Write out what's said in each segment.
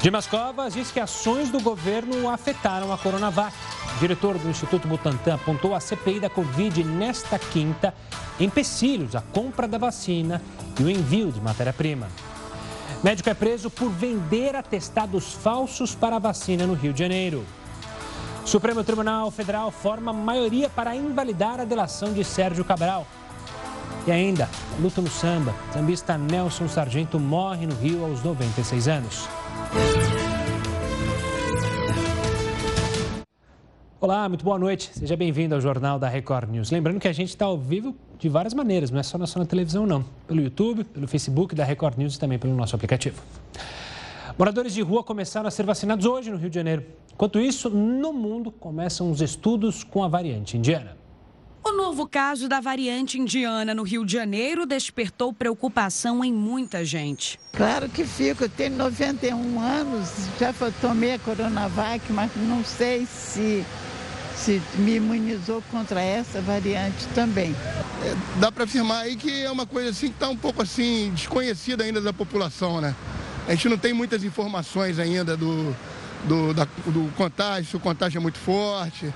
Dimas Covas diz que ações do governo afetaram a Coronavac. O diretor do Instituto Butantan apontou a CPI da Covid nesta quinta empecilhos à compra da vacina e o envio de matéria-prima. Médico é preso por vender atestados falsos para a vacina no Rio de Janeiro. Supremo Tribunal Federal forma maioria para invalidar a delação de Sérgio Cabral. E ainda, luta no samba. Sambista Nelson Sargento morre no Rio aos 96 anos. Olá, muito boa noite. Seja bem-vindo ao Jornal da Record News. Lembrando que a gente está ao vivo de várias maneiras, não é só na sua televisão, não. Pelo YouTube, pelo Facebook da Record News e também pelo nosso aplicativo. Moradores de rua começaram a ser vacinados hoje no Rio de Janeiro. Enquanto isso, no mundo começam os estudos com a variante indiana. O novo caso da variante indiana no Rio de Janeiro despertou preocupação em muita gente. Claro que fico, eu tenho 91 anos, já tomei a Coronavac, mas não sei se se me imunizou contra essa variante também. É, dá para afirmar aí que é uma coisa assim que está um pouco assim desconhecida ainda da população, né? A gente não tem muitas informações ainda do, do, da, do contágio, se o contágio é muito forte,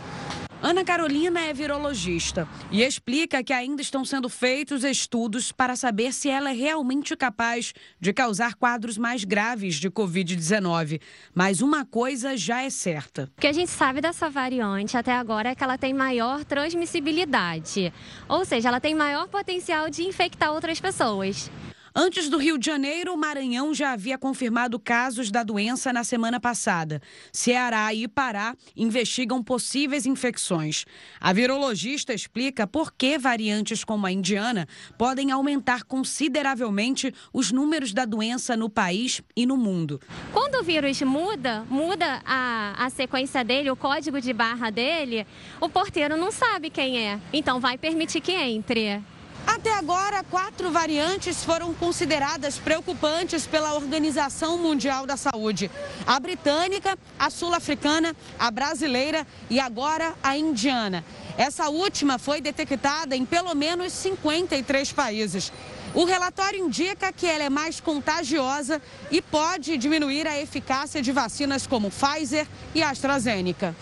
Ana Carolina é virologista e explica que ainda estão sendo feitos estudos para saber se ela é realmente capaz de causar quadros mais graves de Covid-19. Mas uma coisa já é certa. O que a gente sabe dessa variante até agora é que ela tem maior transmissibilidade, ou seja, ela tem maior potencial de infectar outras pessoas. Antes do Rio de Janeiro, o Maranhão já havia confirmado casos da doença na semana passada. Ceará e Pará investigam possíveis infecções. A virologista explica por que variantes como a indiana podem aumentar consideravelmente os números da doença no país e no mundo. Quando o vírus muda, muda a, a sequência dele, o código de barra dele, o porteiro não sabe quem é. Então vai permitir que entre. Até agora, quatro variantes foram consideradas preocupantes pela Organização Mundial da Saúde: a britânica, a sul-africana, a brasileira e agora a indiana. Essa última foi detectada em pelo menos 53 países. O relatório indica que ela é mais contagiosa e pode diminuir a eficácia de vacinas como Pfizer e AstraZeneca.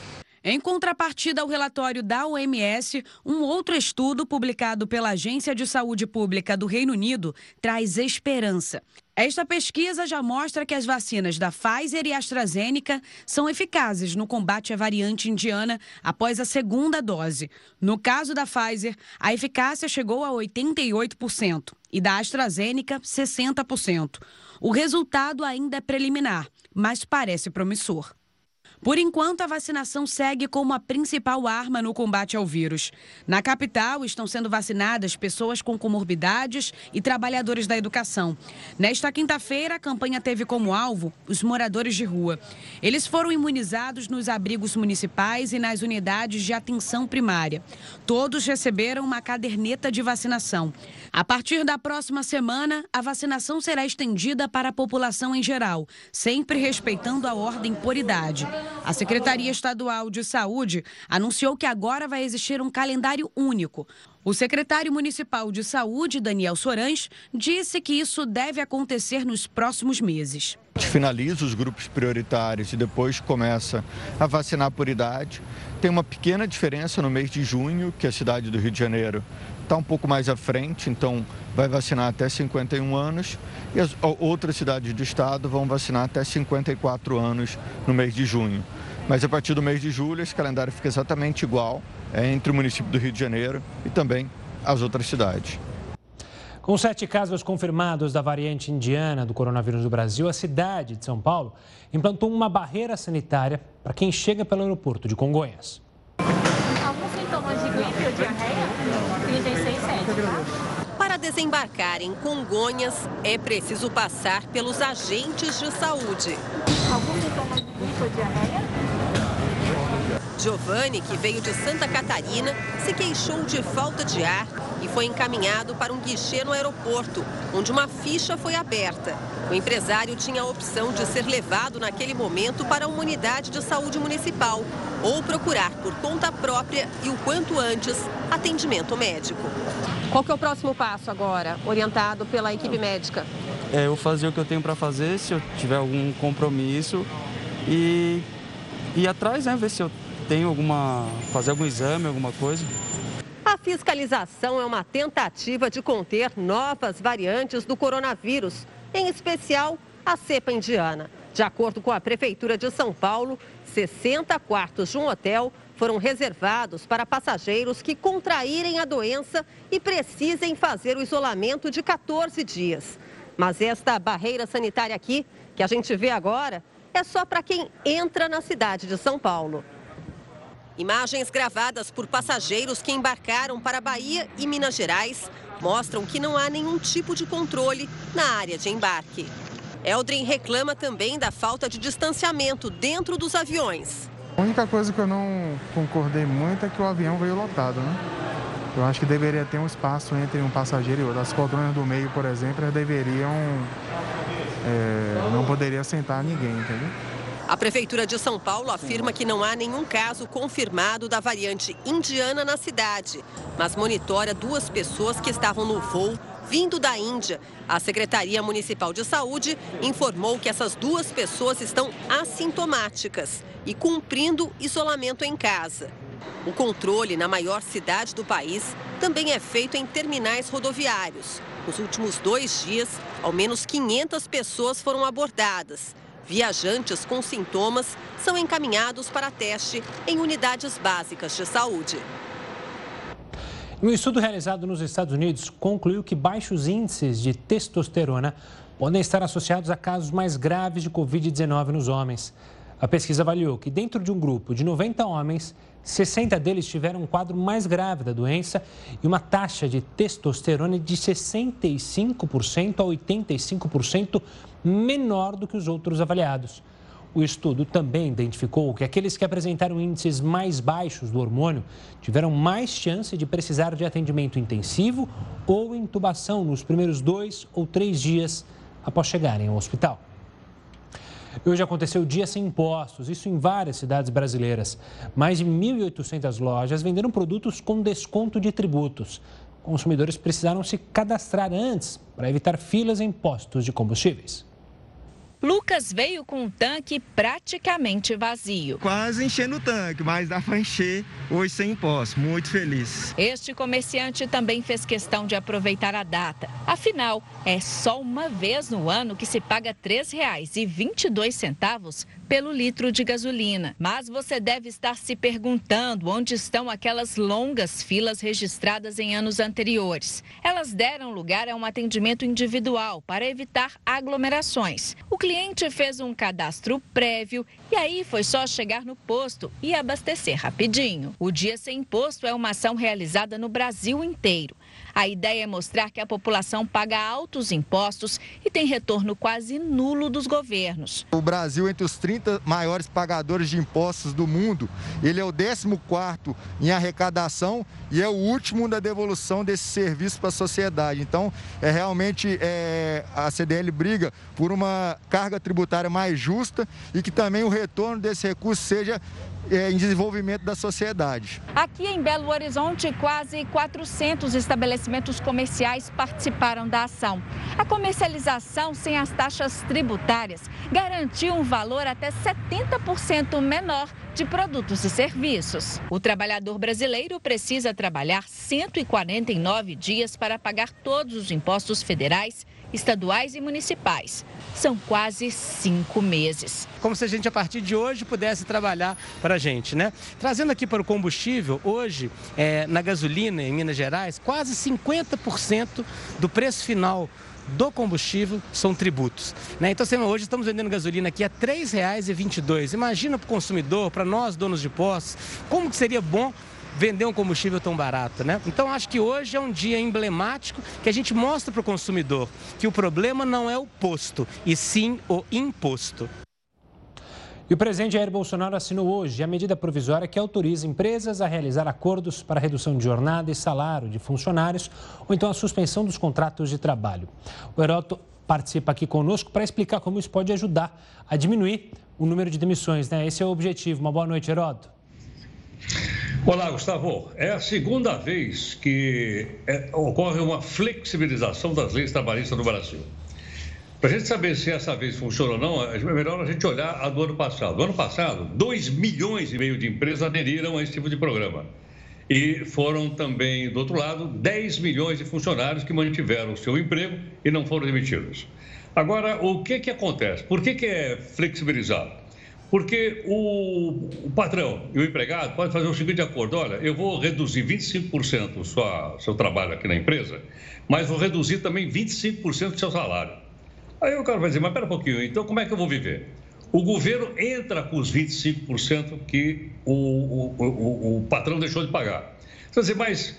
Em contrapartida ao relatório da OMS, um outro estudo publicado pela Agência de Saúde Pública do Reino Unido traz esperança. Esta pesquisa já mostra que as vacinas da Pfizer e AstraZeneca são eficazes no combate à variante indiana após a segunda dose. No caso da Pfizer, a eficácia chegou a 88% e da AstraZeneca, 60%. O resultado ainda é preliminar, mas parece promissor. Por enquanto, a vacinação segue como a principal arma no combate ao vírus. Na capital, estão sendo vacinadas pessoas com comorbidades e trabalhadores da educação. Nesta quinta-feira, a campanha teve como alvo os moradores de rua. Eles foram imunizados nos abrigos municipais e nas unidades de atenção primária. Todos receberam uma caderneta de vacinação. A partir da próxima semana, a vacinação será estendida para a população em geral, sempre respeitando a ordem por idade. A Secretaria Estadual de Saúde anunciou que agora vai existir um calendário único. O secretário municipal de saúde, Daniel Sorães, disse que isso deve acontecer nos próximos meses. A gente finaliza os grupos prioritários e depois começa a vacinar por idade. Tem uma pequena diferença no mês de junho, que a cidade do Rio de Janeiro está um pouco mais à frente, então vai vacinar até 51 anos e as outras cidades do estado vão vacinar até 54 anos no mês de junho. Mas a partir do mês de julho, esse calendário fica exatamente igual é, entre o município do Rio de Janeiro e também as outras cidades. Com sete casos confirmados da variante indiana do coronavírus do Brasil, a cidade de São Paulo implantou uma barreira sanitária para quem chega pelo aeroporto de Congonhas. Alguns sintomas de gripe ou diarreia? 36,7. Para desembarcar em Congonhas, é preciso passar pelos agentes de saúde. Alguns sintomas de diarreia? Giovanni, que veio de Santa Catarina, se queixou de falta de ar e foi encaminhado para um guichê no aeroporto, onde uma ficha foi aberta. O empresário tinha a opção de ser levado naquele momento para uma unidade de saúde municipal ou procurar por conta própria e o quanto antes atendimento médico. Qual que é o próximo passo agora, orientado pela equipe médica? é, eu fazer o que eu tenho para fazer, se eu tiver algum compromisso e ir atrás, né? Ver se eu tenho alguma. fazer algum exame, alguma coisa. Fiscalização é uma tentativa de conter novas variantes do coronavírus, em especial a cepa indiana. De acordo com a Prefeitura de São Paulo, 60 quartos de um hotel foram reservados para passageiros que contraírem a doença e precisem fazer o isolamento de 14 dias. Mas esta barreira sanitária aqui, que a gente vê agora, é só para quem entra na cidade de São Paulo. Imagens gravadas por passageiros que embarcaram para Bahia e Minas Gerais mostram que não há nenhum tipo de controle na área de embarque. Eldrin reclama também da falta de distanciamento dentro dos aviões. A única coisa que eu não concordei muito é que o avião veio lotado, né? Eu acho que deveria ter um espaço entre um passageiro e outro. As poltronas do meio, por exemplo, deveriam. É, não poderia sentar ninguém, entendeu? A Prefeitura de São Paulo afirma que não há nenhum caso confirmado da variante indiana na cidade, mas monitora duas pessoas que estavam no voo vindo da Índia. A Secretaria Municipal de Saúde informou que essas duas pessoas estão assintomáticas e cumprindo isolamento em casa. O controle na maior cidade do país também é feito em terminais rodoviários. Nos últimos dois dias, ao menos 500 pessoas foram abordadas. Viajantes com sintomas são encaminhados para teste em unidades básicas de saúde. Um estudo realizado nos Estados Unidos concluiu que baixos índices de testosterona podem estar associados a casos mais graves de Covid-19 nos homens. A pesquisa avaliou que, dentro de um grupo de 90 homens, 60 deles tiveram um quadro mais grave da doença e uma taxa de testosterona de 65% a 85% menor do que os outros avaliados. O estudo também identificou que aqueles que apresentaram índices mais baixos do hormônio tiveram mais chance de precisar de atendimento intensivo ou intubação nos primeiros dois ou três dias após chegarem ao hospital. Hoje aconteceu o Dia Sem Impostos, isso em várias cidades brasileiras. Mais de 1.800 lojas venderam produtos com desconto de tributos. Consumidores precisaram se cadastrar antes para evitar filas em postos de combustíveis. Lucas veio com um tanque praticamente vazio. Quase enchendo o tanque, mas dá para encher hoje sem imposto. Muito feliz. Este comerciante também fez questão de aproveitar a data. Afinal, é só uma vez no ano que se paga R$ 3,22 pelo litro de gasolina. Mas você deve estar se perguntando onde estão aquelas longas filas registradas em anos anteriores. Elas deram lugar a um atendimento individual para evitar aglomerações. O cliente fez um cadastro prévio e aí foi só chegar no posto e abastecer rapidinho. O Dia Sem Imposto é uma ação realizada no Brasil inteiro. A ideia é mostrar que a população paga altos impostos e tem retorno quase nulo dos governos. O Brasil, entre os 30 maiores pagadores de impostos do mundo, ele é o 14 em arrecadação e é o último na devolução desse serviço para a sociedade. Então, é realmente é, a CDL briga por uma carga tributária mais justa e que também o retorno desse recurso seja é, em desenvolvimento da sociedade. Aqui em Belo Horizonte, quase 400 estabelecimentos comerciais participaram da ação. A comercialização sem as taxas tributárias garantiu um valor até 70% menor de produtos e serviços. O trabalhador brasileiro precisa trabalhar 149 dias para pagar todos os impostos federais estaduais e municipais. São quase cinco meses. Como se a gente, a partir de hoje, pudesse trabalhar para a gente, né? Trazendo aqui para o combustível, hoje, é, na gasolina em Minas Gerais, quase 50% do preço final do combustível são tributos. Né? Então, assim, hoje estamos vendendo gasolina aqui a R$ 3,22. Imagina para o consumidor, para nós, donos de postos, como que seria bom vender um combustível tão barato, né? Então acho que hoje é um dia emblemático que a gente mostra para o consumidor que o problema não é o posto, e sim o imposto. E o presidente Jair Bolsonaro assinou hoje a medida provisória que autoriza empresas a realizar acordos para redução de jornada e salário de funcionários ou então a suspensão dos contratos de trabalho. O Heroto participa aqui conosco para explicar como isso pode ajudar a diminuir o número de demissões. Né? Esse é o objetivo. Uma boa noite, Heroto. Olá, Gustavo. É a segunda vez que é, ocorre uma flexibilização das leis trabalhistas no Brasil. Para a gente saber se essa vez funciona ou não, é melhor a gente olhar a do ano passado. No ano passado, 2 milhões e meio de empresas aderiram a esse tipo de programa. E foram também, do outro lado, 10 milhões de funcionários que mantiveram o seu emprego e não foram demitidos. Agora, o que, que acontece? Por que, que é flexibilizado? Porque o, o patrão e o empregado podem fazer o seguinte acordo: olha, eu vou reduzir 25% o sua, seu trabalho aqui na empresa, mas vou reduzir também 25% do seu salário. Aí o cara vai dizer, mas pera um pouquinho, então como é que eu vou viver? O governo entra com os 25% que o, o, o, o, patrão deixou de pagar. Quer dizer, mas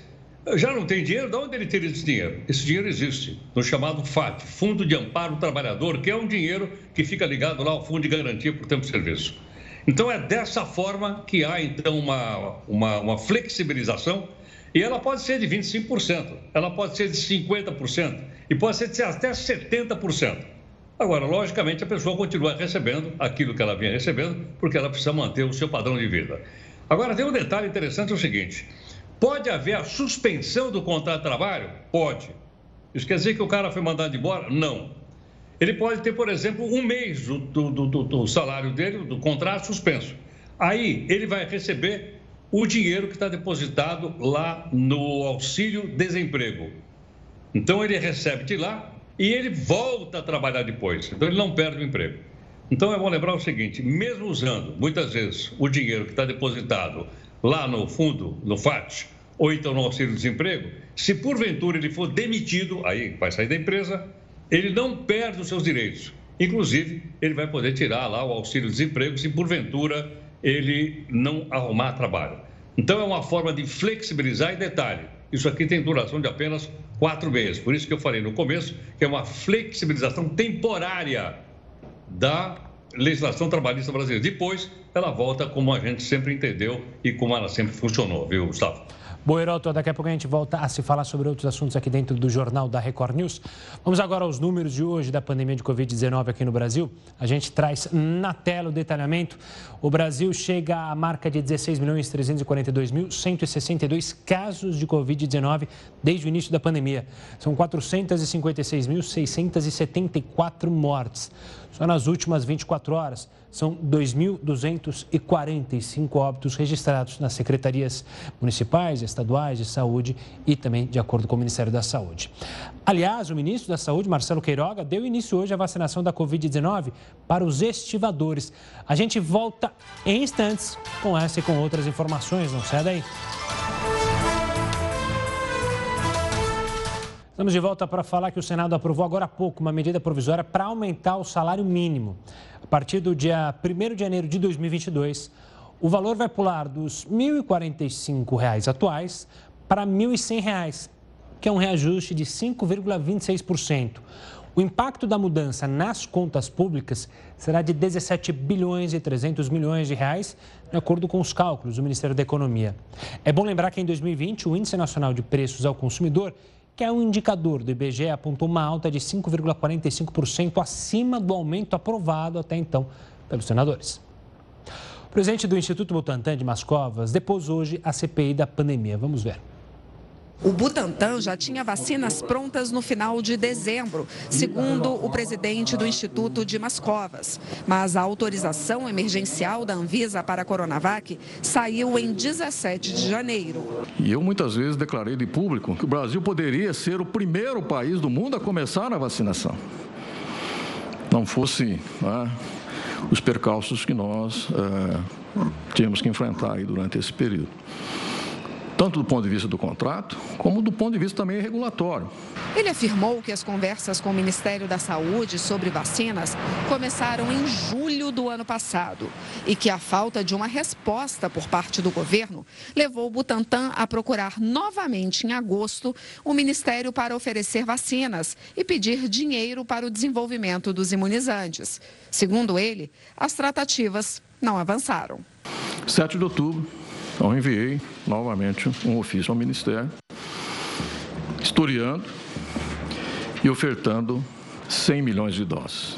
já não tem dinheiro? De onde ele tira esse dinheiro? Esse dinheiro existe no chamado FAT, Fundo de Amparo do Trabalhador, que é um dinheiro que fica ligado lá ao Fundo de Garantia por Tempo de Serviço. Então é dessa forma que há então uma, uma, uma flexibilização e ela pode ser de 25%, ela pode ser de 50% e pode ser de até 70%. Agora, logicamente, a pessoa continua recebendo aquilo que ela vinha recebendo, porque ela precisa manter o seu padrão de vida. Agora, tem um detalhe interessante: é o seguinte: pode haver a suspensão do contrato de trabalho? Pode. Isso quer dizer que o cara foi mandado embora? Não. Ele pode ter, por exemplo, um mês do, do, do, do salário dele, do contrato suspenso. Aí ele vai receber o dinheiro que está depositado lá no auxílio desemprego. Então ele recebe de lá e ele volta a trabalhar depois. Então ele não perde o emprego. Então é bom lembrar o seguinte: mesmo usando muitas vezes o dinheiro que está depositado lá no fundo, no FAT, ou então no auxílio-desemprego, se porventura ele for demitido, aí vai sair da empresa, ele não perde os seus direitos. Inclusive, ele vai poder tirar lá o auxílio-desemprego se porventura ele não arrumar trabalho. Então é uma forma de flexibilizar e detalhe. Isso aqui tem duração de apenas quatro meses. Por isso que eu falei no começo que é uma flexibilização temporária da legislação trabalhista brasileira. Depois, ela volta como a gente sempre entendeu e como ela sempre funcionou, viu, Gustavo? Bom, Heroto, daqui a pouco a gente volta a se falar sobre outros assuntos aqui dentro do Jornal da Record News. Vamos agora aos números de hoje da pandemia de Covid-19 aqui no Brasil. A gente traz na tela o detalhamento. O Brasil chega à marca de 16 milhões 342 mil 162 casos de Covid-19 desde o início da pandemia. São 456.674 mortes. Só nas últimas 24 horas, são 2.245 óbitos registrados nas secretarias municipais, estaduais de saúde e também de acordo com o Ministério da Saúde. Aliás, o ministro da Saúde, Marcelo Queiroga, deu início hoje à vacinação da Covid-19 para os estivadores. A gente volta em instantes com essa e com outras informações. Não sai daí. Estamos de volta para falar que o Senado aprovou agora há pouco uma medida provisória para aumentar o salário mínimo. A partir do dia 1 de janeiro de 2022, o valor vai pular dos R$ 1.045 atuais para R$ 1.100, que é um reajuste de 5,26%. O impacto da mudança nas contas públicas será de 17 bilhões e 300 milhões de reais, de acordo com os cálculos do Ministério da Economia. É bom lembrar que em 2020 o Índice Nacional de Preços ao Consumidor que é um indicador do IBGE, apontou uma alta de 5,45% acima do aumento aprovado até então pelos senadores. O presidente do Instituto Butantan de Mascovas depôs hoje a CPI da pandemia. Vamos ver. O Butantan já tinha vacinas prontas no final de dezembro, segundo o presidente do Instituto de Mascovas. Mas a autorização emergencial da Anvisa para a Coronavac saiu em 17 de janeiro. E eu muitas vezes declarei de público que o Brasil poderia ser o primeiro país do mundo a começar a vacinação. Não fosse né, os percalços que nós é, tínhamos que enfrentar durante esse período tanto do ponto de vista do contrato, como do ponto de vista também regulatório. Ele afirmou que as conversas com o Ministério da Saúde sobre vacinas começaram em julho do ano passado e que a falta de uma resposta por parte do governo levou o Butantan a procurar novamente em agosto o Ministério para oferecer vacinas e pedir dinheiro para o desenvolvimento dos imunizantes. Segundo ele, as tratativas não avançaram. 7 de outubro, então, enviei novamente um ofício ao Ministério, historiando e ofertando 100 milhões de doses.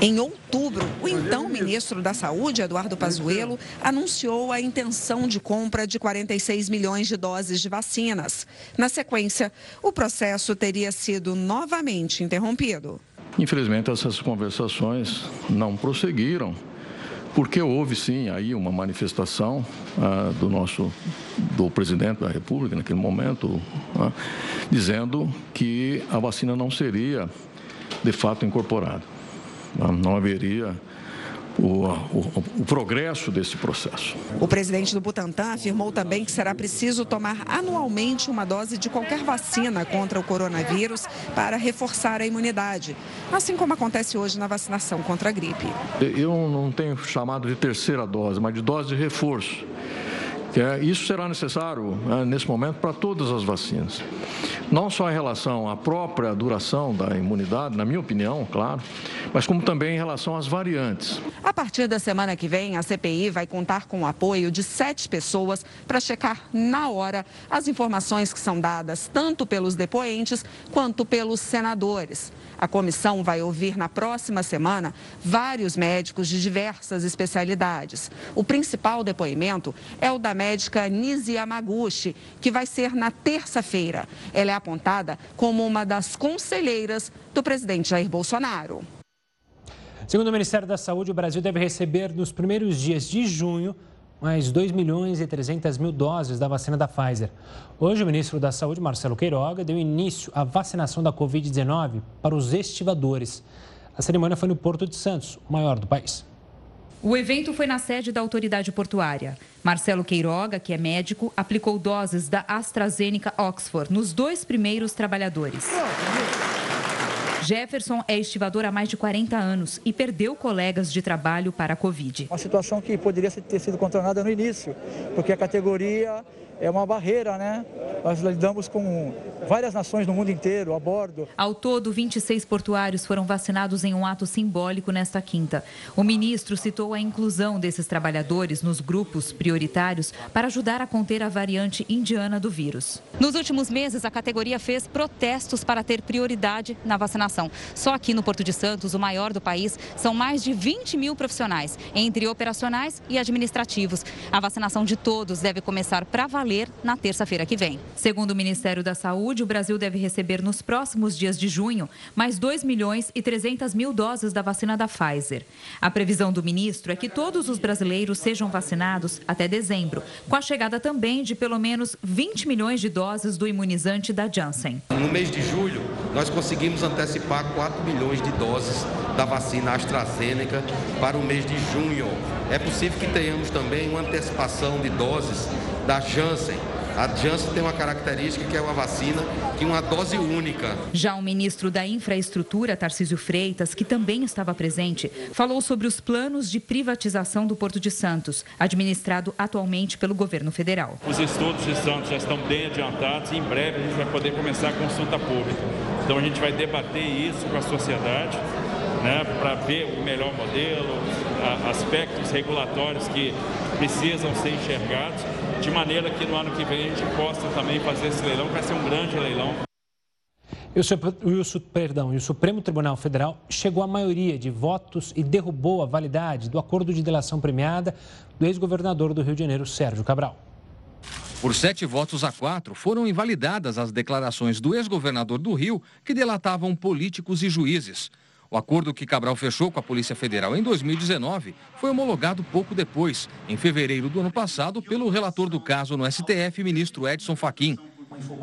Em outubro, o então ministro da Saúde, Eduardo Pazuello, anunciou a intenção de compra de 46 milhões de doses de vacinas. Na sequência, o processo teria sido novamente interrompido. Infelizmente, essas conversações não prosseguiram, porque houve sim aí uma manifestação ah, do nosso do presidente da República naquele momento, ah, dizendo que a vacina não seria de fato incorporada, não haveria o, o, o, progresso desse processo. O presidente do Butantan afirmou também que será preciso tomar anualmente uma dose de qualquer vacina contra o coronavírus para reforçar a imunidade, assim como acontece hoje na vacinação contra a gripe. Eu não tenho chamado de terceira dose, mas de dose de reforço. É, isso será necessário né, nesse momento para todas as vacinas. Não só em relação à própria duração da imunidade, na minha opinião, claro, mas como também em relação às variantes. A partir da semana que vem, a CPI vai contar com o apoio de sete pessoas para checar na hora as informações que são dadas tanto pelos depoentes quanto pelos senadores. A comissão vai ouvir na próxima semana vários médicos de diversas especialidades. O principal depoimento é o da médica Nisi Yamaguchi, que vai ser na terça-feira. Ela é apontada como uma das conselheiras do presidente Jair Bolsonaro. Segundo o Ministério da Saúde, o Brasil deve receber nos primeiros dias de junho mais 2 milhões e 300 mil doses da vacina da Pfizer. Hoje, o ministro da Saúde, Marcelo Queiroga, deu início à vacinação da Covid-19 para os estivadores. A cerimônia foi no Porto de Santos, o maior do país. O evento foi na sede da autoridade portuária. Marcelo Queiroga, que é médico, aplicou doses da AstraZeneca Oxford nos dois primeiros trabalhadores. Jefferson é estivador há mais de 40 anos e perdeu colegas de trabalho para a Covid. Uma situação que poderia ter sido contornada no início, porque a categoria é uma barreira, né? Nós lidamos com várias nações no mundo inteiro a bordo. Ao todo, 26 portuários foram vacinados em um ato simbólico nesta quinta. O ministro citou a inclusão desses trabalhadores nos grupos prioritários para ajudar a conter a variante indiana do vírus. Nos últimos meses, a categoria fez protestos para ter prioridade na vacinação. Só aqui no Porto de Santos, o maior do país, são mais de 20 mil profissionais, entre operacionais e administrativos. A vacinação de todos deve começar para valer valer na terça-feira que vem. Segundo o Ministério da Saúde, o Brasil deve receber nos próximos dias de junho mais 2 milhões e 300 mil doses da vacina da Pfizer. A previsão do ministro é que todos os brasileiros sejam vacinados até dezembro, com a chegada também de pelo menos 20 milhões de doses do imunizante da Janssen. No mês de julho, nós conseguimos antecipar 4 milhões de doses da vacina AstraZeneca para o mês de junho. É possível que tenhamos também uma antecipação de doses da Janssen. A Janssen tem uma característica que é uma vacina que uma dose única. Já o ministro da Infraestrutura, Tarcísio Freitas, que também estava presente, falou sobre os planos de privatização do Porto de Santos, administrado atualmente pelo governo federal. Os estudos de Santos já estão bem adiantados e em breve a gente vai poder começar a consulta pública. Então a gente vai debater isso com a sociedade né, para ver o melhor modelo, aspectos regulatórios que precisam ser enxergados, de maneira que no ano que vem a gente possa também fazer esse leilão, que vai ser um grande leilão. E o, perdão, e o Supremo Tribunal Federal chegou à maioria de votos e derrubou a validade do acordo de delação premiada do ex-governador do Rio de Janeiro, Sérgio Cabral. Por sete votos a quatro, foram invalidadas as declarações do ex-governador do Rio que delatavam políticos e juízes. O acordo que Cabral fechou com a Polícia Federal em 2019 foi homologado pouco depois, em fevereiro do ano passado, pelo relator do caso no STF, ministro Edson Fachin.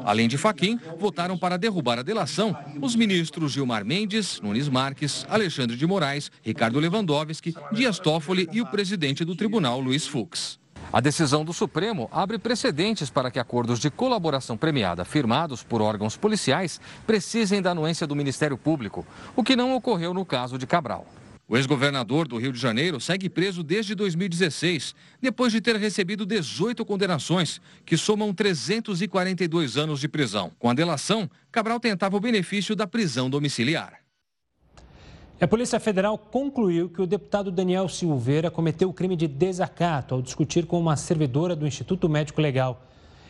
Além de Fachin, votaram para derrubar a delação os ministros Gilmar Mendes, Nunes Marques, Alexandre de Moraes, Ricardo Lewandowski, Dias Toffoli e o presidente do tribunal, Luiz Fux. A decisão do Supremo abre precedentes para que acordos de colaboração premiada firmados por órgãos policiais precisem da anuência do Ministério Público, o que não ocorreu no caso de Cabral. O ex-governador do Rio de Janeiro segue preso desde 2016, depois de ter recebido 18 condenações, que somam 342 anos de prisão. Com a delação, Cabral tentava o benefício da prisão domiciliar. A Polícia Federal concluiu que o deputado Daniel Silveira cometeu o crime de desacato ao discutir com uma servidora do Instituto Médico Legal.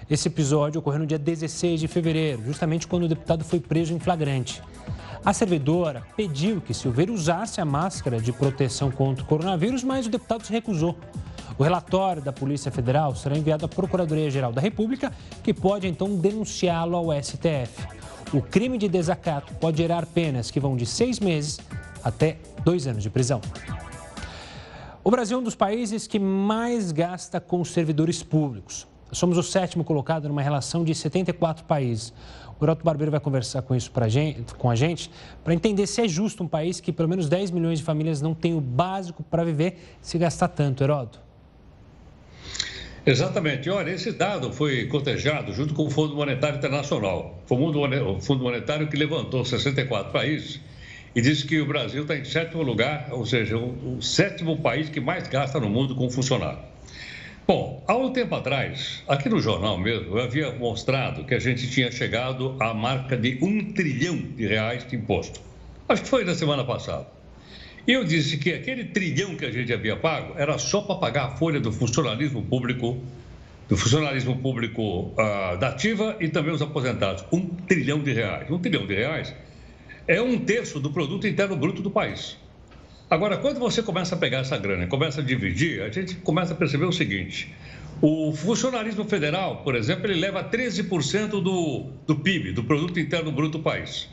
Esse episódio ocorreu no dia 16 de fevereiro, justamente quando o deputado foi preso em flagrante. A servidora pediu que Silveira usasse a máscara de proteção contra o coronavírus, mas o deputado se recusou. O relatório da Polícia Federal será enviado à Procuradoria-Geral da República, que pode então denunciá-lo ao STF. o crime de desacato pode gerar penas que vão de seis meses até dois anos de prisão. O Brasil é um dos países que mais gasta com servidores públicos. Somos o sétimo colocado numa relação de 74 países. O Heroto Barbeiro vai conversar com isso gente, com a gente para entender se é justo um país que pelo menos 10 milhões de famílias não tem o básico para viver se gastar tanto, Heroto. Exatamente. Olha, esse dado foi cotejado junto com o Fundo Monetário Internacional. Foi o Fundo Monetário que levantou 64 países e disse que o Brasil está em sétimo lugar, ou seja, o, o sétimo país que mais gasta no mundo com funcionário. Bom, há um tempo atrás, aqui no jornal mesmo, eu havia mostrado que a gente tinha chegado à marca de um trilhão de reais de imposto. Acho que foi na semana passada. Eu disse que aquele trilhão que a gente havia pago era só para pagar a folha do funcionalismo público, do funcionalismo público uh, da ativa e também os aposentados. Um trilhão de reais. Um trilhão de reais é um terço do produto interno bruto do país. Agora, quando você começa a pegar essa grana começa a dividir, a gente começa a perceber o seguinte: o funcionalismo federal, por exemplo, ele leva 13% do, do PIB, do Produto Interno Bruto do país.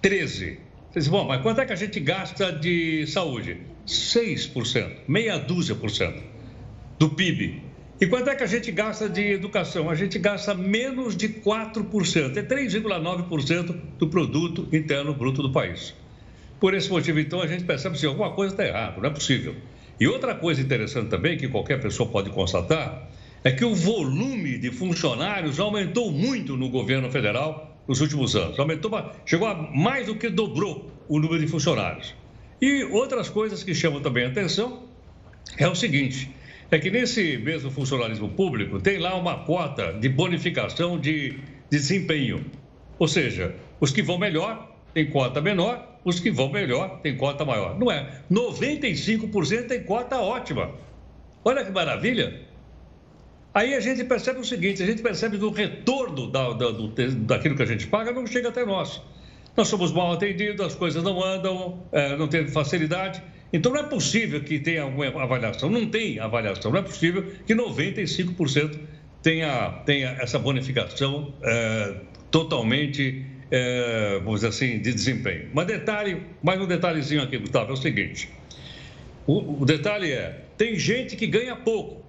13%. Você diz, bom, mas quanto é que a gente gasta de saúde? 6%, meia dúzia por cento do PIB. E quanto é que a gente gasta de educação? A gente gasta menos de 4%, é 3,9% do produto interno bruto do país. Por esse motivo, então, a gente percebe que alguma coisa está errada, não é possível. E outra coisa interessante também, que qualquer pessoa pode constatar, é que o volume de funcionários aumentou muito no governo federal nos últimos anos. Aumentou, chegou a mais do que dobrou o número de funcionários. E outras coisas que chamam também a atenção é o seguinte: é que nesse mesmo funcionalismo público tem lá uma cota de bonificação de, de desempenho. Ou seja, os que vão melhor têm cota menor, os que vão melhor têm cota maior. Não é? 95% tem cota ótima. Olha que maravilha! Aí a gente percebe o seguinte: a gente percebe que o retorno da, da, do, daquilo que a gente paga não chega até nós. Nós somos mal atendidos, as coisas não andam, é, não tem facilidade. Então não é possível que tenha alguma avaliação. Não tem avaliação. Não é possível que 95% tenha, tenha essa bonificação é, totalmente é, vamos dizer assim, de desempenho. Mas detalhe, mais um detalhezinho aqui, Gustavo, é o seguinte. O, o detalhe é, tem gente que ganha pouco.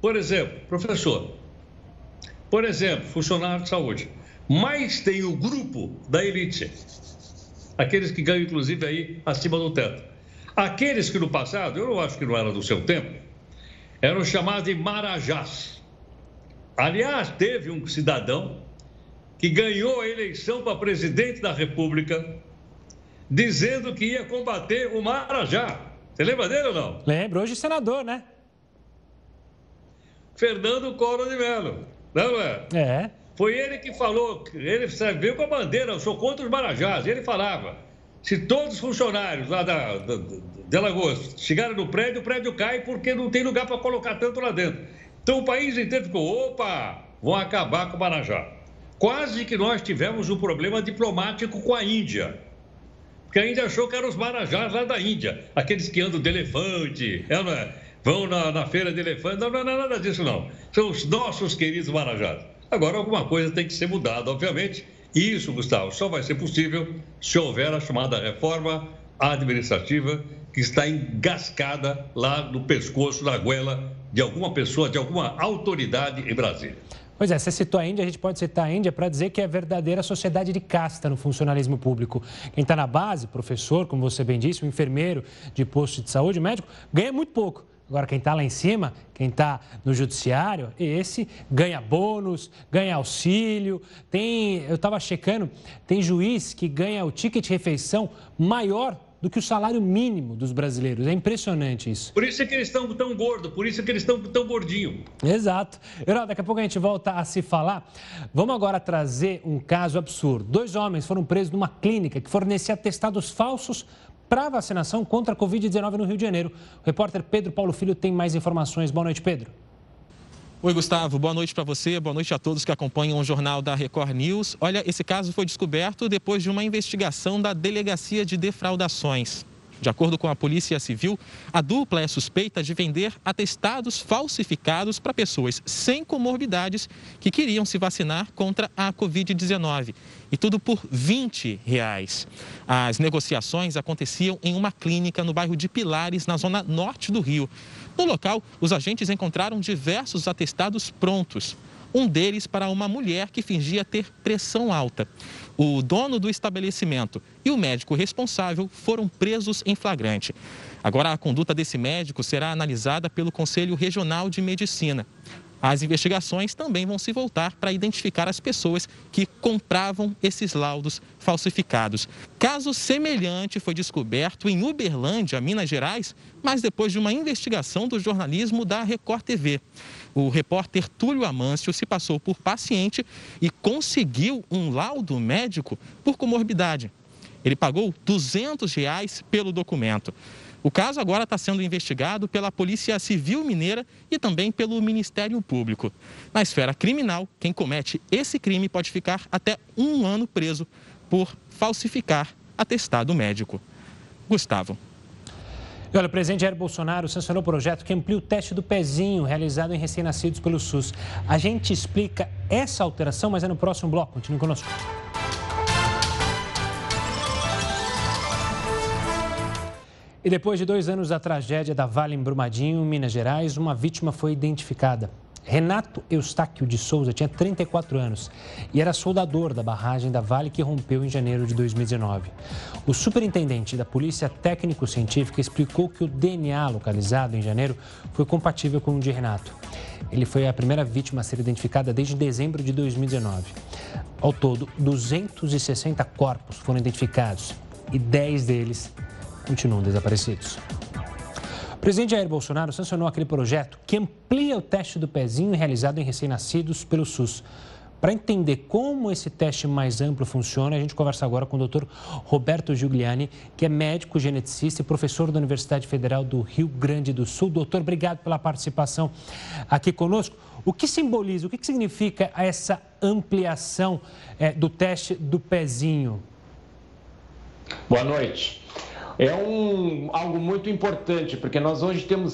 Por exemplo, professor. Por exemplo, funcionário de saúde. Mas tem o grupo da elite. Aqueles que ganham, inclusive, aí acima do teto. Aqueles que no passado, eu não acho que não era do seu tempo, eram chamados de marajás. Aliás, teve um cidadão que ganhou a eleição para presidente da República, dizendo que ia combater o Marajá. Você lembra dele ou não? Lembro, hoje senador, né? Fernando Collor de Mello, não é? É. Foi ele que falou, ele veio com a bandeira, eu sou contra os Marajás. Ele falava, se todos os funcionários lá da, da, de Alagoas chegarem no prédio, o prédio cai porque não tem lugar para colocar tanto lá dentro. Então o país inteiro ficou, opa, vão acabar com o Marajá. Quase que nós tivemos um problema diplomático com a Índia. Porque a Índia achou que eram os marajás lá da Índia, aqueles que andam de elefante, é, é? vão na, na, feira de elefante. Não, não, não, nada disso, não. São os nossos queridos marajás. Agora, alguma coisa tem que ser mudada, obviamente. E isso, Gustavo, só vai ser possível se houver a chamada reforma administrativa que está engascada lá no pescoço, na goela de alguma pessoa, de alguma autoridade em Brasília. Pois é, você citou a Índia, a gente pode citar a Índia para dizer que é verdadeira sociedade de casta no funcionalismo público. Quem está na base, professor, como você bem disse, o enfermeiro de posto de saúde, médico, ganha muito pouco. Agora, quem está lá em cima, quem está no judiciário, esse ganha bônus, ganha auxílio. Tem, eu estava checando, tem juiz que ganha o ticket de refeição maior do que o salário mínimo dos brasileiros. É impressionante isso. Por isso é que eles estão tão gordos, por isso é que eles estão tão gordinhos. Exato. Herói, daqui a pouco a gente volta a se falar. Vamos agora trazer um caso absurdo. Dois homens foram presos numa clínica que fornecia atestados falsos para vacinação contra a Covid-19 no Rio de Janeiro. O repórter Pedro Paulo Filho tem mais informações. Boa noite, Pedro. Oi, Gustavo. Boa noite para você, boa noite a todos que acompanham o jornal da Record News. Olha, esse caso foi descoberto depois de uma investigação da Delegacia de Defraudações. De acordo com a Polícia Civil, a dupla é suspeita de vender atestados falsificados para pessoas sem comorbidades que queriam se vacinar contra a Covid-19. E tudo por 20 reais. As negociações aconteciam em uma clínica no bairro de Pilares, na zona norte do Rio. No local, os agentes encontraram diversos atestados prontos um deles para uma mulher que fingia ter pressão alta. O dono do estabelecimento e o médico responsável foram presos em flagrante. Agora, a conduta desse médico será analisada pelo Conselho Regional de Medicina. As investigações também vão se voltar para identificar as pessoas que compravam esses laudos falsificados. Caso semelhante foi descoberto em Uberlândia, Minas Gerais, mas depois de uma investigação do jornalismo da Record TV. O repórter Túlio Amâncio se passou por paciente e conseguiu um laudo médico por comorbidade. Ele pagou 200 reais pelo documento. O caso agora está sendo investigado pela Polícia Civil Mineira e também pelo Ministério Público. Na esfera criminal, quem comete esse crime pode ficar até um ano preso por falsificar atestado médico. Gustavo. E olha, o presidente Jair Bolsonaro sancionou o projeto que amplia o teste do pezinho realizado em recém-nascidos pelo SUS. A gente explica essa alteração, mas é no próximo bloco. Continue conosco. E depois de dois anos da tragédia da Vale em Brumadinho, Minas Gerais, uma vítima foi identificada. Renato Eustáquio de Souza tinha 34 anos e era soldador da barragem da Vale que rompeu em janeiro de 2019. O superintendente da Polícia Técnico-Científica explicou que o DNA localizado em janeiro foi compatível com o de Renato. Ele foi a primeira vítima a ser identificada desde dezembro de 2019. Ao todo, 260 corpos foram identificados e 10 deles continuam desaparecidos. O presidente Jair Bolsonaro sancionou aquele projeto que amplia o teste do pezinho realizado em recém-nascidos pelo SUS. Para entender como esse teste mais amplo funciona, a gente conversa agora com o Dr. Roberto Giuliani, que é médico geneticista e professor da Universidade Federal do Rio Grande do Sul. Doutor, obrigado pela participação aqui conosco. O que simboliza, o que significa essa ampliação é, do teste do pezinho? Boa noite é um, algo muito importante, porque nós hoje temos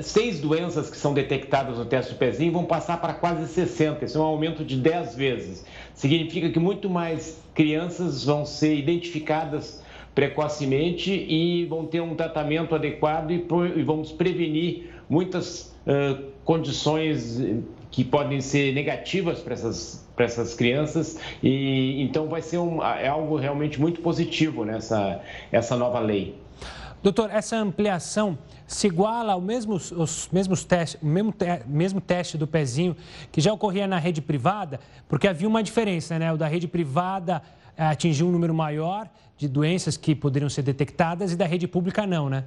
seis doenças que são detectadas no teste do pezinho vão passar para quase 60. Isso é um aumento de 10 vezes. Significa que muito mais crianças vão ser identificadas precocemente e vão ter um tratamento adequado e, e vamos prevenir muitas uh, condições que podem ser negativas para essas, para essas crianças e então vai ser um, é algo realmente muito positivo nessa essa nova lei. Doutor, essa ampliação se iguala ao mesmo, os mesmos testes, mesmo, te, mesmo teste do pezinho que já ocorria na rede privada, porque havia uma diferença, né? O da rede privada eh, atingiu um número maior de doenças que poderiam ser detectadas e da rede pública não, né?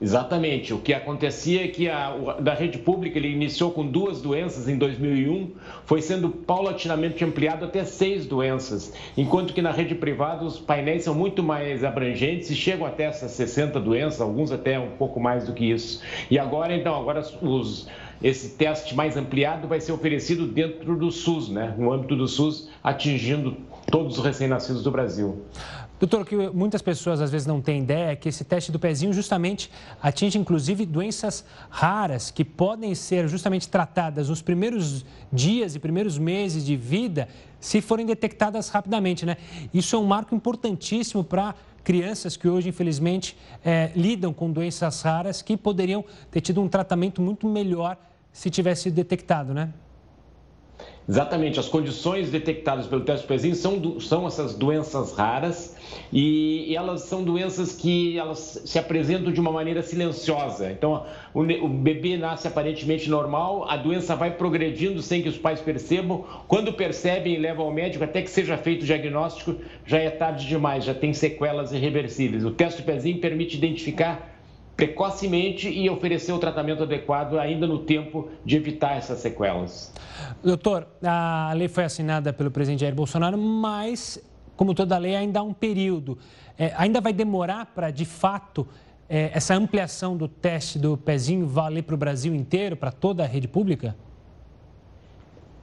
Exatamente. O que acontecia é que a, da rede pública ele iniciou com duas doenças em 2001, foi sendo paulatinamente ampliado até seis doenças, enquanto que na rede privada os painéis são muito mais abrangentes e chegam até essas 60 doenças, alguns até um pouco mais do que isso. E agora, então, agora os, esse teste mais ampliado vai ser oferecido dentro do SUS, né? no âmbito do SUS, atingindo todos os recém-nascidos do Brasil. Doutor, o que muitas pessoas às vezes não têm ideia é que esse teste do pezinho justamente atinge inclusive doenças raras que podem ser justamente tratadas nos primeiros dias e primeiros meses de vida se forem detectadas rapidamente, né? Isso é um marco importantíssimo para crianças que hoje, infelizmente, é, lidam com doenças raras que poderiam ter tido um tratamento muito melhor se tivesse sido detectado, né? Exatamente, as condições detectadas pelo teste pezinho são, são essas doenças raras e, e, elas são doenças que elas se apresentam de uma maneira silenciosa. Então, o, o, bebê nasce aparentemente normal, a doença vai progredindo sem que os pais percebam. Quando percebem e levam ao médico, até que seja feito o diagnóstico, já é tarde demais, já tem sequelas irreversíveis. O teste pezinho permite identificar precocemente e oferecer o tratamento adequado ainda no tempo de evitar essas sequelas. Doutor, a lei foi assinada pelo presidente Jair Bolsonaro, mas, como toda lei, ainda há um período. É, ainda vai demorar para, de fato, é, essa ampliação do teste do pezinho valer para o Brasil inteiro, para toda a rede pública?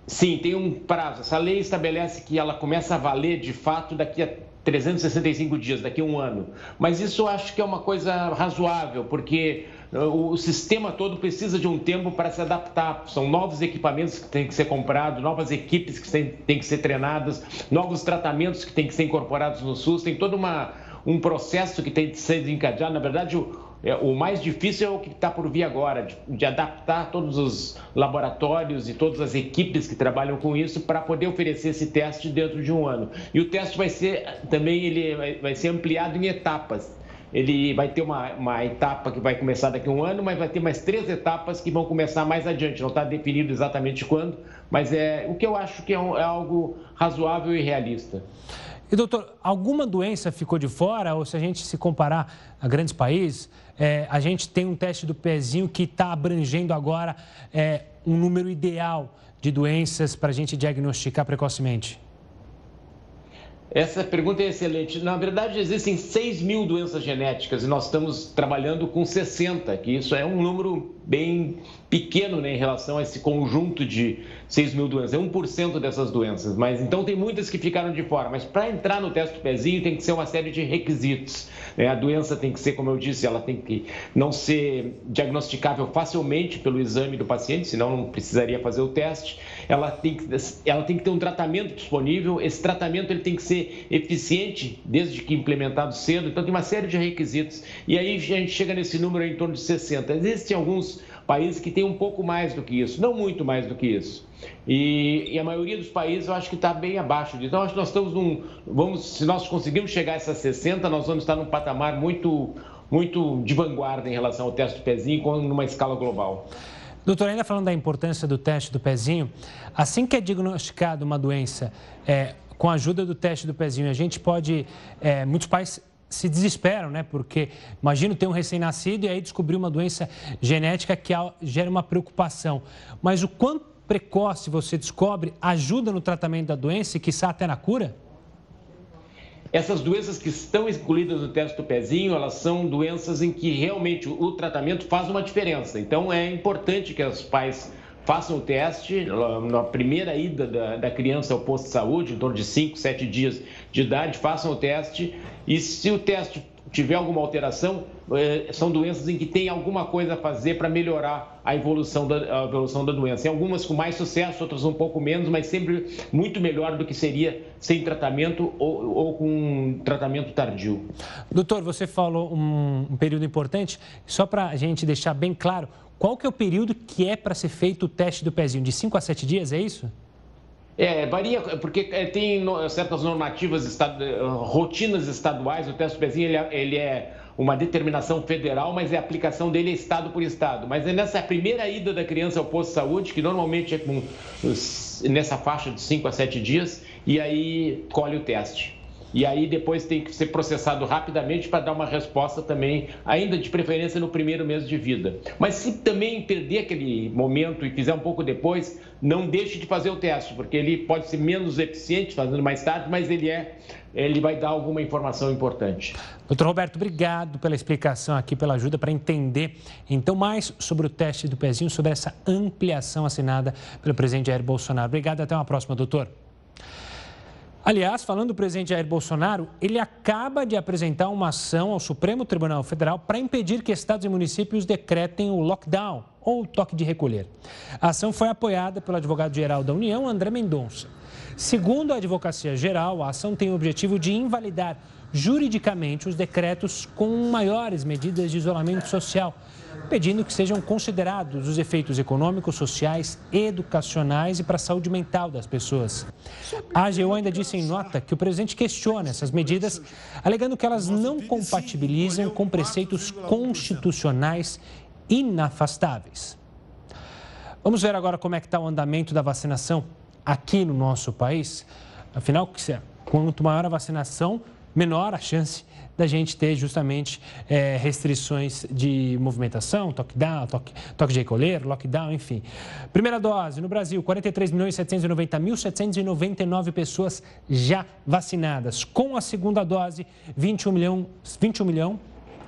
Sim, tem um prazo. Essa lei estabelece que ela começa a valer de fato daqui a 365 dias, daqui a um ano. Mas isso eu acho que é uma coisa razoável, porque o sistema todo precisa de um tempo para se adaptar. São novos equipamentos que têm que ser comprados, novas equipes que têm, têm que ser treinadas, novos tratamentos que têm que ser incorporados no SUS. Tem todo uma, um processo que tem que ser desencadeado. Na verdade, o, é, o mais difícil é o que está por vir agora, de, de, adaptar todos os laboratórios e todas as equipes que trabalham com isso para poder oferecer esse teste dentro de um ano. E o teste vai ser também ele vai, vai ser ampliado em etapas ele vai ter uma, uma etapa que vai começar daqui a um ano, mas vai ter mais três etapas que vão começar mais adiante. Não está definido exatamente quando, mas é o que eu acho que é, um, é algo razoável e realista. E doutor, alguma doença ficou de fora? Ou se a gente se comparar a grandes países, é, a gente tem um teste do pezinho que está abrangendo agora é, um número ideal de doenças para a gente diagnosticar precocemente? Essa pergunta é excelente. Na verdade, existem 6 mil doenças genéticas e nós estamos trabalhando com 60, que isso é um número bem pequeno né, em relação a esse conjunto de 6 mil doenças. É 1% dessas doenças. Mas então tem muitas que ficaram de fora. Mas para entrar no teste do pezinho tem que ser uma série de requisitos. Né? A doença tem que ser, como eu disse, ela tem que não ser diagnosticável facilmente pelo exame do paciente, senão não precisaria fazer o teste. Ela tem que, ela tem que ter um tratamento disponível. Esse tratamento ele tem que ser eficiente desde que implementado cedo. Então tem uma série de requisitos. E aí a gente chega nesse número em torno de 60. Existem alguns países que têm um pouco mais do que isso, não muito mais do que isso. E, e a maioria dos países eu acho que está bem abaixo disso. Então, acho que nós estamos num. Vamos, se nós conseguirmos chegar a essas 60, nós vamos estar num patamar muito, muito de vanguarda em relação ao teste do pezinho, numa escala global. Doutor, ainda falando da importância do teste do pezinho, assim que é diagnosticada uma doença, é, com a ajuda do teste do pezinho, a gente pode. É, muitos pais se desesperam, né? Porque imagino ter um recém-nascido e aí descobrir uma doença genética que gera uma preocupação. Mas o quanto precoce você descobre ajuda no tratamento da doença e, quiçá, até na cura? Essas doenças que estão excluídas do teste do pezinho, elas são doenças em que realmente o tratamento faz uma diferença. Então, é importante que os pais façam o teste na primeira ida da, da, criança ao posto de saúde, em torno de 5, 7 dias de idade, façam o teste e se o teste tiver alguma alteração, eh, são doenças em que tem alguma coisa a fazer para melhorar a evolução, da, a evolução da doença. Em algumas com mais sucesso, outras um pouco menos, mas sempre muito melhor do que seria sem tratamento ou, ou com um tratamento tardio. Doutor, você falou um, um período importante, só para a gente deixar bem claro, qual que é o período que é para ser feito o teste do pezinho? De 5 a 7 dias, é isso? É, varia, porque é, tem certas normativas, rotinas estaduais, o teste do pezinho ele é, ele é uma determinação federal, mas a aplicação dele é estado por estado. Mas é nessa primeira ida da criança ao posto de saúde, que normalmente é com, nessa faixa de 5 a 7 dias, e aí colhe o teste e aí depois tem que ser processado rapidamente para dar uma resposta também, ainda de preferência no primeiro mês de vida. Mas se também perder aquele momento e fizer um pouco depois, não deixe de fazer o teste, porque ele pode ser menos eficiente fazendo mais tarde, mas ele é ele vai dar alguma informação importante. Doutor Roberto, obrigado pela explicação aqui, pela ajuda para entender então mais sobre o teste do pezinho, sobre essa ampliação assinada pelo presidente Jair Bolsonaro. Obrigado, até uma próxima, doutor. Aliás, falando do presidente Jair Bolsonaro, ele acaba de apresentar uma ação ao Supremo Tribunal Federal para impedir que estados e municípios decretem o lockdown ou o toque de recolher. A ação foi apoiada pelo advogado-geral da União, André Mendonça. Segundo a Advocacia Geral, a ação tem o objetivo de invalidar juridicamente os decretos com maiores medidas de isolamento social pedindo que sejam considerados os efeitos econômicos, sociais, educacionais e para a saúde mental das pessoas. A AGU ainda disse em nota que o presidente questiona essas medidas, alegando que elas não compatibilizam com preceitos constitucionais inafastáveis. Vamos ver agora como é que está o andamento da vacinação aqui no nosso país. Afinal, quanto maior a vacinação, menor a chance da gente ter justamente é, restrições de movimentação, toque down, toque, toque de recolher, lockdown, enfim. Primeira dose no Brasil, 43 milhões 790 mil 799 pessoas já vacinadas. Com a segunda dose, 21 milhão, 21 milhão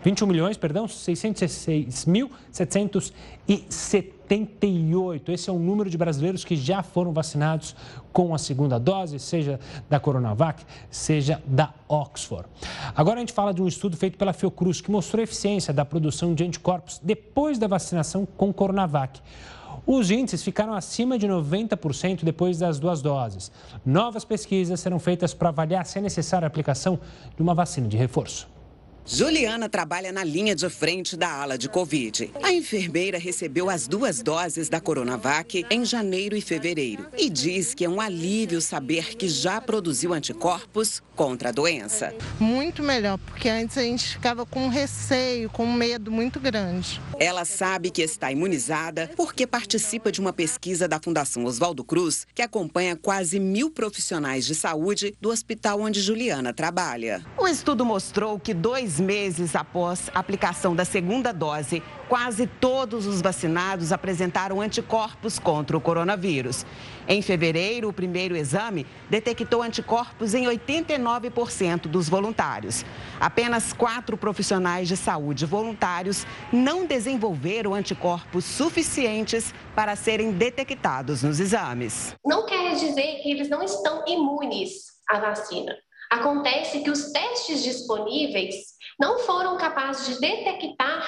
21 milhões, perdão, 606.778. Esse é o número de brasileiros que já foram vacinados com a segunda dose, seja da Coronavac, seja da Oxford. Agora a gente fala de um estudo feito pela Fiocruz que mostrou a eficiência da produção de anticorpos depois da vacinação com Coronavac. Os índices ficaram acima de 90% depois das duas doses. Novas pesquisas serão feitas para avaliar se é necessária a aplicação de uma vacina de reforço. Juliana trabalha na linha de frente da ala de Covid. A enfermeira recebeu as duas doses da Coronavac em janeiro e fevereiro e diz que é um alívio saber que já produziu anticorpos contra a doença. Muito melhor, porque antes a gente ficava com receio, com medo muito grande. Ela sabe que está imunizada porque participa de uma pesquisa da Fundação Oswaldo Cruz, que acompanha quase mil profissionais de saúde do hospital onde Juliana trabalha. O estudo mostrou que dois meses após a aplicação da segunda dose, quase todos os vacinados apresentaram anticorpos contra o coronavírus. Em fevereiro, o primeiro exame detectou anticorpos em 89% dos voluntários. Apenas quatro profissionais de saúde voluntários não desenvolveram anticorpos suficientes para serem detectados nos exames. Não quer dizer que eles não estão imunes à vacina. Acontece que os testes disponíveis não foram capazes de detectar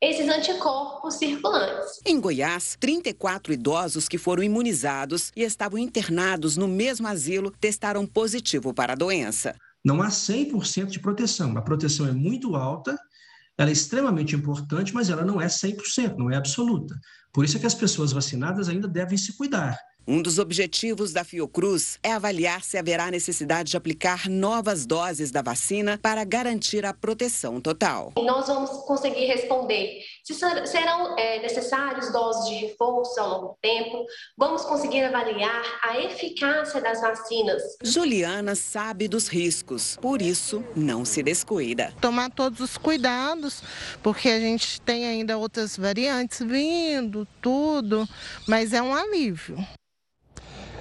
esses anticorpos circulantes. Em Goiás, 34 idosos que foram imunizados e estavam internados no mesmo asilo testaram positivo para a doença. Não há 100% de proteção. A proteção é muito alta, ela é extremamente importante, mas ela não é 100%, não é absoluta. Por isso é que as pessoas vacinadas ainda devem se cuidar. Um dos objetivos da Fiocruz é avaliar se haverá necessidade de aplicar novas doses da vacina para garantir a proteção total. E nós vamos conseguir responder se serão é, necessários doses de reforço ao longo do tempo, vamos conseguir avaliar a eficácia das vacinas. Juliana sabe dos riscos, por isso não se descuida. Tomar todos os cuidados, porque a gente tem ainda outras variantes vindo, tudo, mas é um alívio.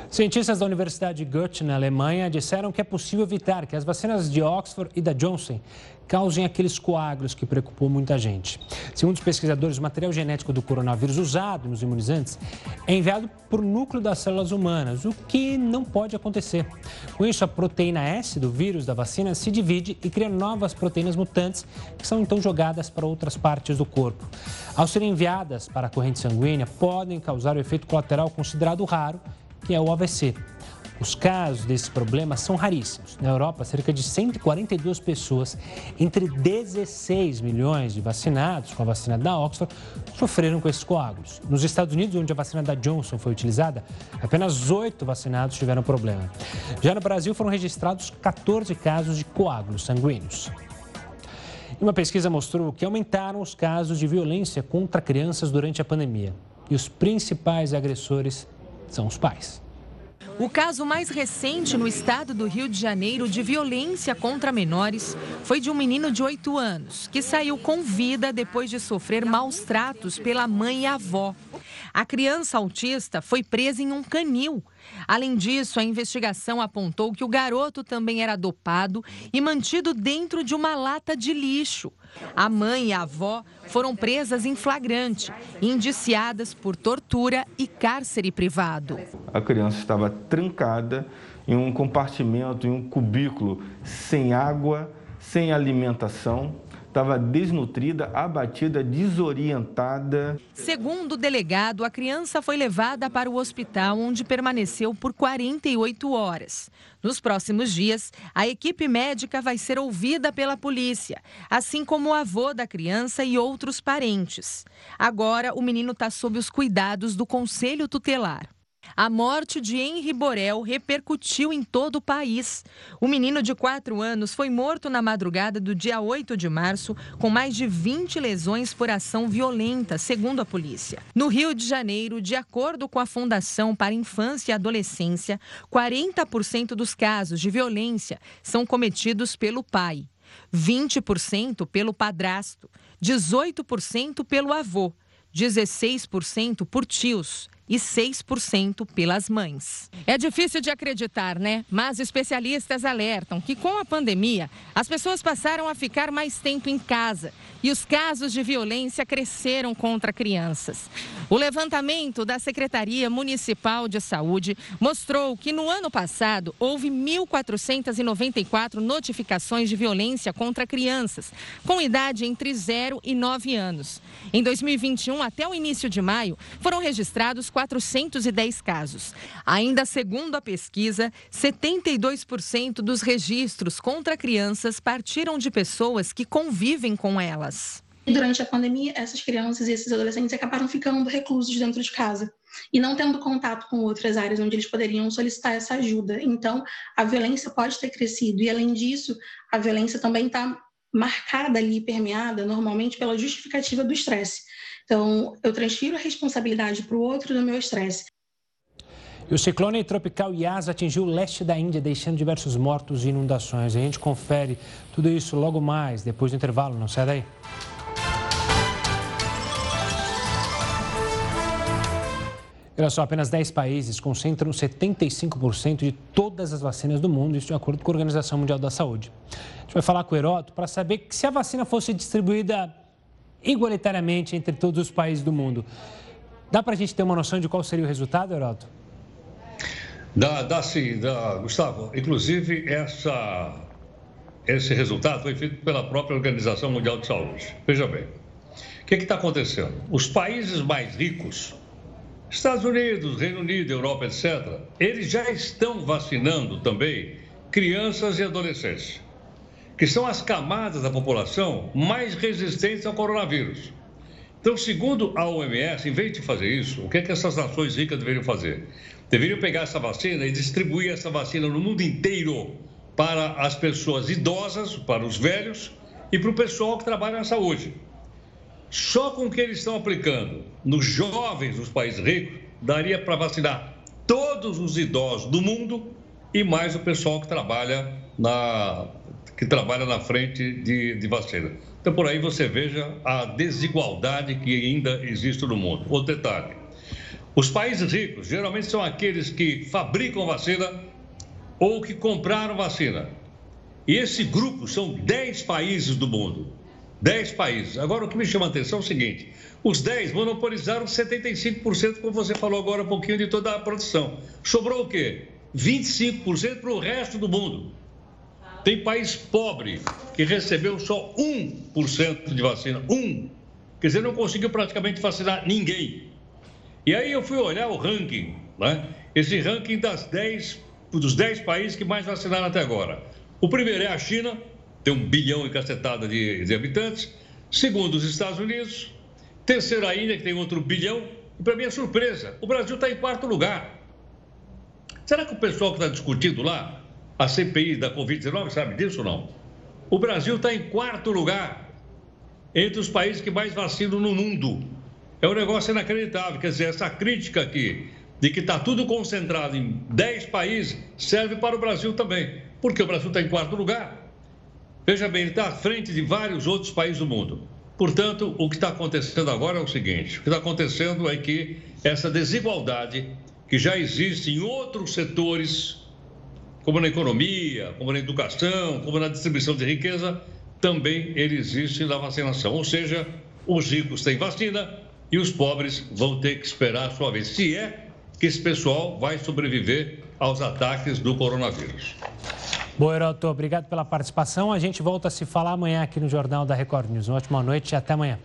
Cientistas da Universidade de Goethe, na Alemanha, disseram que é possível evitar que as vacinas de Oxford e da Johnson causem aqueles coágulos que preocupou muita gente. Segundo os pesquisadores, o material genético do coronavírus usado nos imunizantes é enviado para o núcleo das células humanas, o que não pode acontecer. Com isso, a proteína S do vírus da vacina se divide e cria novas proteínas mutantes que são então jogadas para outras partes do corpo. Ao serem enviadas para a corrente sanguínea, podem causar o efeito colateral considerado raro que é o AVC. Os casos desse problema são raríssimos. Na Europa, cerca de 142 pessoas, entre 16 milhões de vacinados com a vacina da Oxford, sofreram com esses coágulos. Nos Estados Unidos, onde a vacina da Johnson foi utilizada, apenas 8 vacinados tiveram problema. Já no Brasil, foram registrados 14 casos de coágulos sanguíneos. Uma pesquisa mostrou que aumentaram os casos de violência contra crianças durante a pandemia. E os principais agressores são os pais. O caso mais recente no estado do Rio de Janeiro de violência contra menores foi de um menino de 8 anos, que saiu com vida depois de sofrer maus tratos pela mãe e avó. A criança autista foi presa em um canil. Além disso, a investigação apontou que o garoto também era dopado e mantido dentro de uma lata de lixo. A mãe e a avó foram presas em flagrante, indiciadas por tortura e cárcere privado. A criança estava trancada em um compartimento, em um cubículo, sem água, sem alimentação estava desnutrida, abatida, desorientada. Segundo o delegado, a criança foi levada para o hospital, onde permaneceu por 48 horas. Nos próximos dias, a equipe médica vai ser ouvida pela polícia, assim como o avô da criança e outros parentes. Agora, o menino está sob os cuidados do Conselho Tutelar. A morte de Henri Borel repercutiu em todo o país. O menino de 4 anos foi morto na madrugada do dia 8 de março, com mais de 20 lesões por ação violenta, segundo a polícia. No Rio de Janeiro, de acordo com a Fundação para Infância e Adolescência, 40% dos casos de violência são cometidos pelo pai, 20% pelo padrasto, 18% pelo avô, 16% por tios e 6% pelas mães. É difícil de acreditar, né? Mas especialistas alertam que com a pandemia, as pessoas passaram a ficar mais tempo em casa e os casos de violência cresceram contra crianças. O levantamento da Secretaria Municipal de Saúde mostrou que no ano passado houve 1.494 notificações de violência contra crianças, com idade entre 0 e 9 anos. Em 2021, até o início de maio, foram registrados 410 casos. Ainda segundo a pesquisa, 72% dos registros contra crianças partiram de pessoas que convivem com elas. Durante a pandemia, essas crianças e esses adolescentes acabaram ficando reclusos dentro de casa e não tendo contato com outras áreas onde eles poderiam solicitar essa ajuda. Então, a violência pode ter crescido e, além disso, a violência também está marcada ali, permeada, normalmente pela justificativa do estresse. Então, eu transfiro a responsabilidade para o outro do meu estresse. E o ciclone tropical Yas atingiu o leste da Índia, deixando diversos mortos e inundações. A gente confere tudo isso logo mais, depois do intervalo. Não sai daí. Olha só, apenas 10 países concentram 75% de todas as vacinas do mundo, isso de acordo com a Organização Mundial da Saúde. A gente vai falar com o Heroto para saber que se a vacina fosse distribuída igualitariamente entre todos os países do mundo, dá para a gente ter uma noção de qual seria o resultado, Heroto? Dá, dá sim, dá, Gustavo. Inclusive, essa, esse resultado foi feito pela própria Organização Mundial de Saúde. Veja bem, o que está acontecendo? Os países mais ricos Estados Unidos, Reino Unido, Europa, etc., eles já estão vacinando também crianças e adolescentes, que são as camadas da população mais resistentes ao coronavírus. Então, segundo a OMS, em vez de fazer isso, o que, é que essas nações ricas deveriam fazer? Deveriam pegar essa vacina e distribuir essa vacina no mundo inteiro para as pessoas idosas, para os velhos e para o pessoal que trabalha na saúde. Só com o que eles estão aplicando nos jovens dos países ricos, daria para vacinar todos os idosos do mundo e mais o pessoal que trabalha na, que trabalha na frente de, de vacina. Então, por aí você veja a desigualdade que ainda existe no mundo. Outro detalhe: os países ricos geralmente são aqueles que fabricam vacina ou que compraram vacina. E esse grupo são 10 países do mundo. 10 países. Agora, o que me chama a atenção é o seguinte: os 10 monopolizaram 75%, como você falou agora um pouquinho, de toda a produção. Sobrou o quê? 25% para o resto do mundo. Tem país pobre que recebeu só 1% de vacina. 1. Quer dizer, não conseguiu praticamente vacinar ninguém. E aí eu fui olhar o ranking, né? esse ranking das 10, dos 10 países que mais vacinaram até agora. O primeiro é a China, tem um bilhão e cacetada de, de habitantes. Segundo, os Estados Unidos. Terceiro, a Índia, que tem outro bilhão. E para minha é surpresa, o Brasil está em quarto lugar. Será que o pessoal que está discutindo lá, a CPI da Covid-19, sabe disso ou não? O Brasil está em quarto lugar entre os países que mais vacinam no mundo. É um negócio inacreditável. Quer dizer, essa crítica aqui de que está tudo concentrado em 10 países serve para o Brasil também. Porque o Brasil está em quarto lugar. Veja bem, ele está à frente de vários outros países do mundo. Portanto, o que está acontecendo agora é o seguinte: o que está acontecendo é que essa desigualdade que já existe em outros setores, como na economia, como na educação, como na distribuição de riqueza, também ele existe na vacinação. Ou seja, os ricos têm vacina e os pobres vão ter que esperar a sua vez. Se é que esse pessoal vai sobreviver aos ataques do coronavírus. Boa, Heroto, obrigado pela participação. A gente volta a se falar amanhã aqui no Jornal da Record News. Uma ótima noite e até amanhã.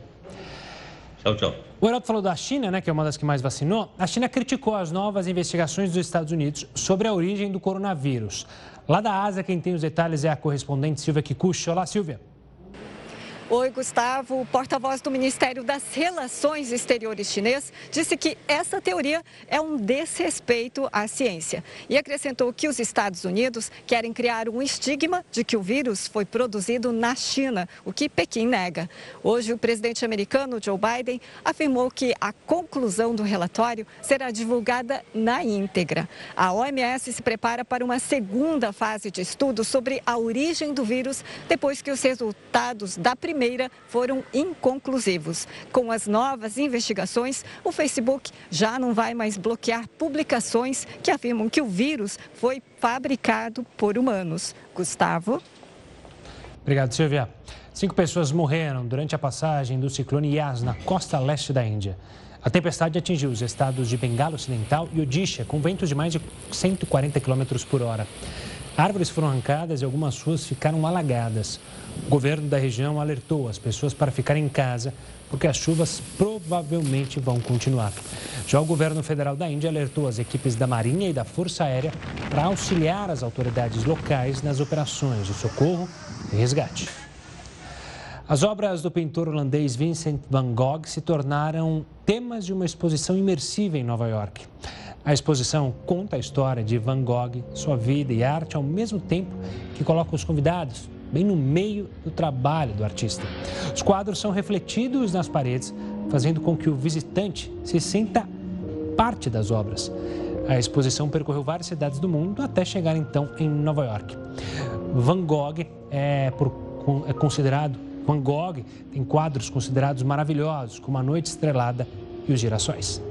Tchau, tchau. O Heroto falou da China, né, que é uma das que mais vacinou. A China criticou as novas investigações dos Estados Unidos sobre a origem do coronavírus. Lá da Ásia, quem tem os detalhes é a correspondente Silvia Kikuchi. Olá, Silvia. Oi, Gustavo. O porta-voz do Ministério das Relações Exteriores chinês disse que essa teoria é um desrespeito à ciência e acrescentou que os Estados Unidos querem criar um estigma de que o vírus foi produzido na China, o que Pequim nega. Hoje, o presidente americano Joe Biden afirmou que a conclusão do relatório será divulgada na íntegra. A OMS se prepara para uma segunda fase de estudo sobre a origem do vírus depois que os resultados da primeira primeira foram inconclusivos. Com as novas investigações, o Facebook já não vai mais bloquear publicações que afirmam que o vírus foi fabricado por humanos. Gustavo? Obrigado, Silvia. Cinco pessoas morreram durante a passagem do ciclone Yas na costa leste da Índia. A tempestade atingiu os estados de Bengala Ocidental e Odisha, com ventos de mais de 140 km por hora. Árvores foram arrancadas e algumas ruas ficaram alagadas. O governo da região alertou as pessoas para ficarem em casa, porque as chuvas provavelmente vão continuar. Já o governo federal da Índia alertou as equipes da Marinha e da Força Aérea para auxiliar as autoridades locais nas operações de socorro e resgate. As obras do pintor holandês Vincent van Gogh se tornaram temas de uma exposição imersiva em Nova York. A exposição conta a história de Van Gogh, sua vida e arte, ao mesmo tempo que coloca os convidados bem no meio do trabalho do artista. Os quadros são refletidos nas paredes, fazendo com que o visitante se sinta parte das obras. A exposição percorreu várias cidades do mundo até chegar então em Nova York. Van Gogh é, por, é considerado Van Gogh tem quadros considerados maravilhosos, como A Noite Estrelada e Os Girassóis.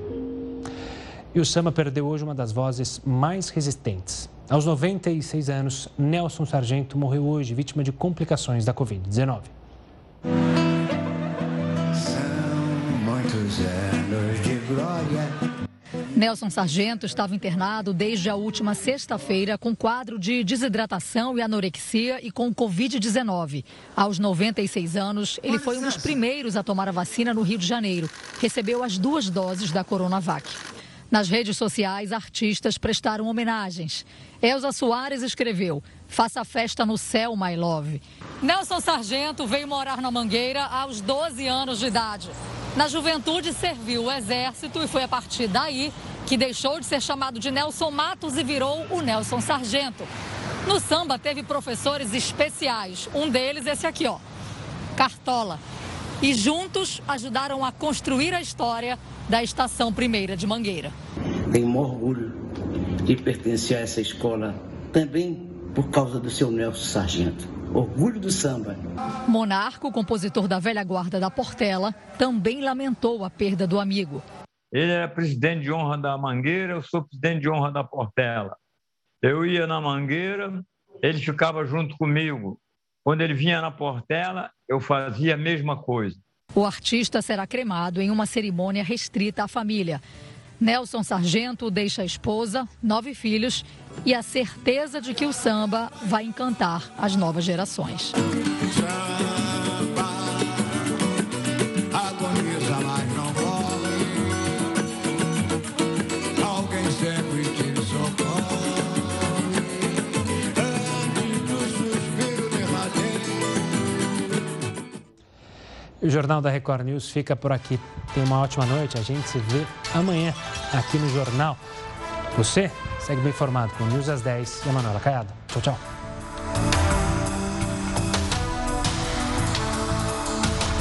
E o samba perdeu hoje uma das vozes mais resistentes. Aos 96 anos, Nelson Sargento morreu hoje, vítima de complicações da Covid-19. São muitos anos de glória. Nelson Sargento estava internado desde a última sexta-feira com quadro de desidratação e anorexia e com Covid-19. Aos 96 anos, ele foi um dos primeiros a tomar a vacina no Rio de Janeiro. Recebeu as duas doses da Coronavac. Nas redes sociais, artistas prestaram homenagens. Elza Soares escreveu: Faça festa no céu, my love. Nelson Sargento veio morar na Mangueira aos 12 anos de idade. Na juventude, serviu o exército e foi a partir daí que deixou de ser chamado de Nelson Matos e virou o Nelson Sargento. No samba, teve professores especiais. Um deles, esse aqui, ó, Cartola. E juntos ajudaram a construir a história da Estação Primeira de Mangueira. Tenho um orgulho de pertencer a essa escola, também por causa do seu Nelson Sargento. Orgulho do samba. Monarco, compositor da velha guarda da Portela, também lamentou a perda do amigo. Ele era presidente de honra da Mangueira, eu sou presidente de honra da Portela. Eu ia na Mangueira, ele ficava junto comigo. Quando ele vinha na Portela, eu fazia a mesma coisa. O artista será cremado em uma cerimônia restrita à família. Nelson Sargento deixa a esposa, nove filhos e a certeza de que o samba vai encantar as novas gerações. O Jornal da Record News fica por aqui. Tenha uma ótima noite. A gente se vê amanhã aqui no Jornal. Você segue bem informado com News às 10 e a Manuela Caiado. Tchau, tchau.